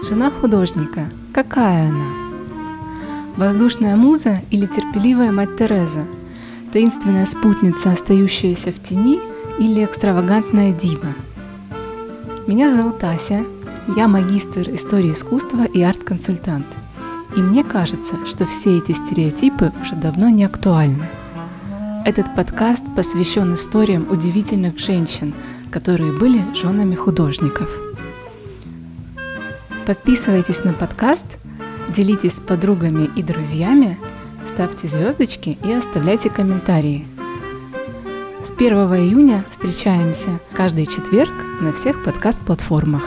Жена художника. Какая она? Воздушная муза или терпеливая мать Тереза? Таинственная спутница, остающаяся в тени или экстравагантная дива? Меня зовут Ася, я магистр истории искусства и арт-консультант. И мне кажется, что все эти стереотипы уже давно не актуальны. Этот подкаст посвящен историям удивительных женщин, которые были женами художников. Подписывайтесь на подкаст, делитесь с подругами и друзьями, ставьте звездочки и оставляйте комментарии. С 1 июня встречаемся каждый четверг на всех подкаст-платформах.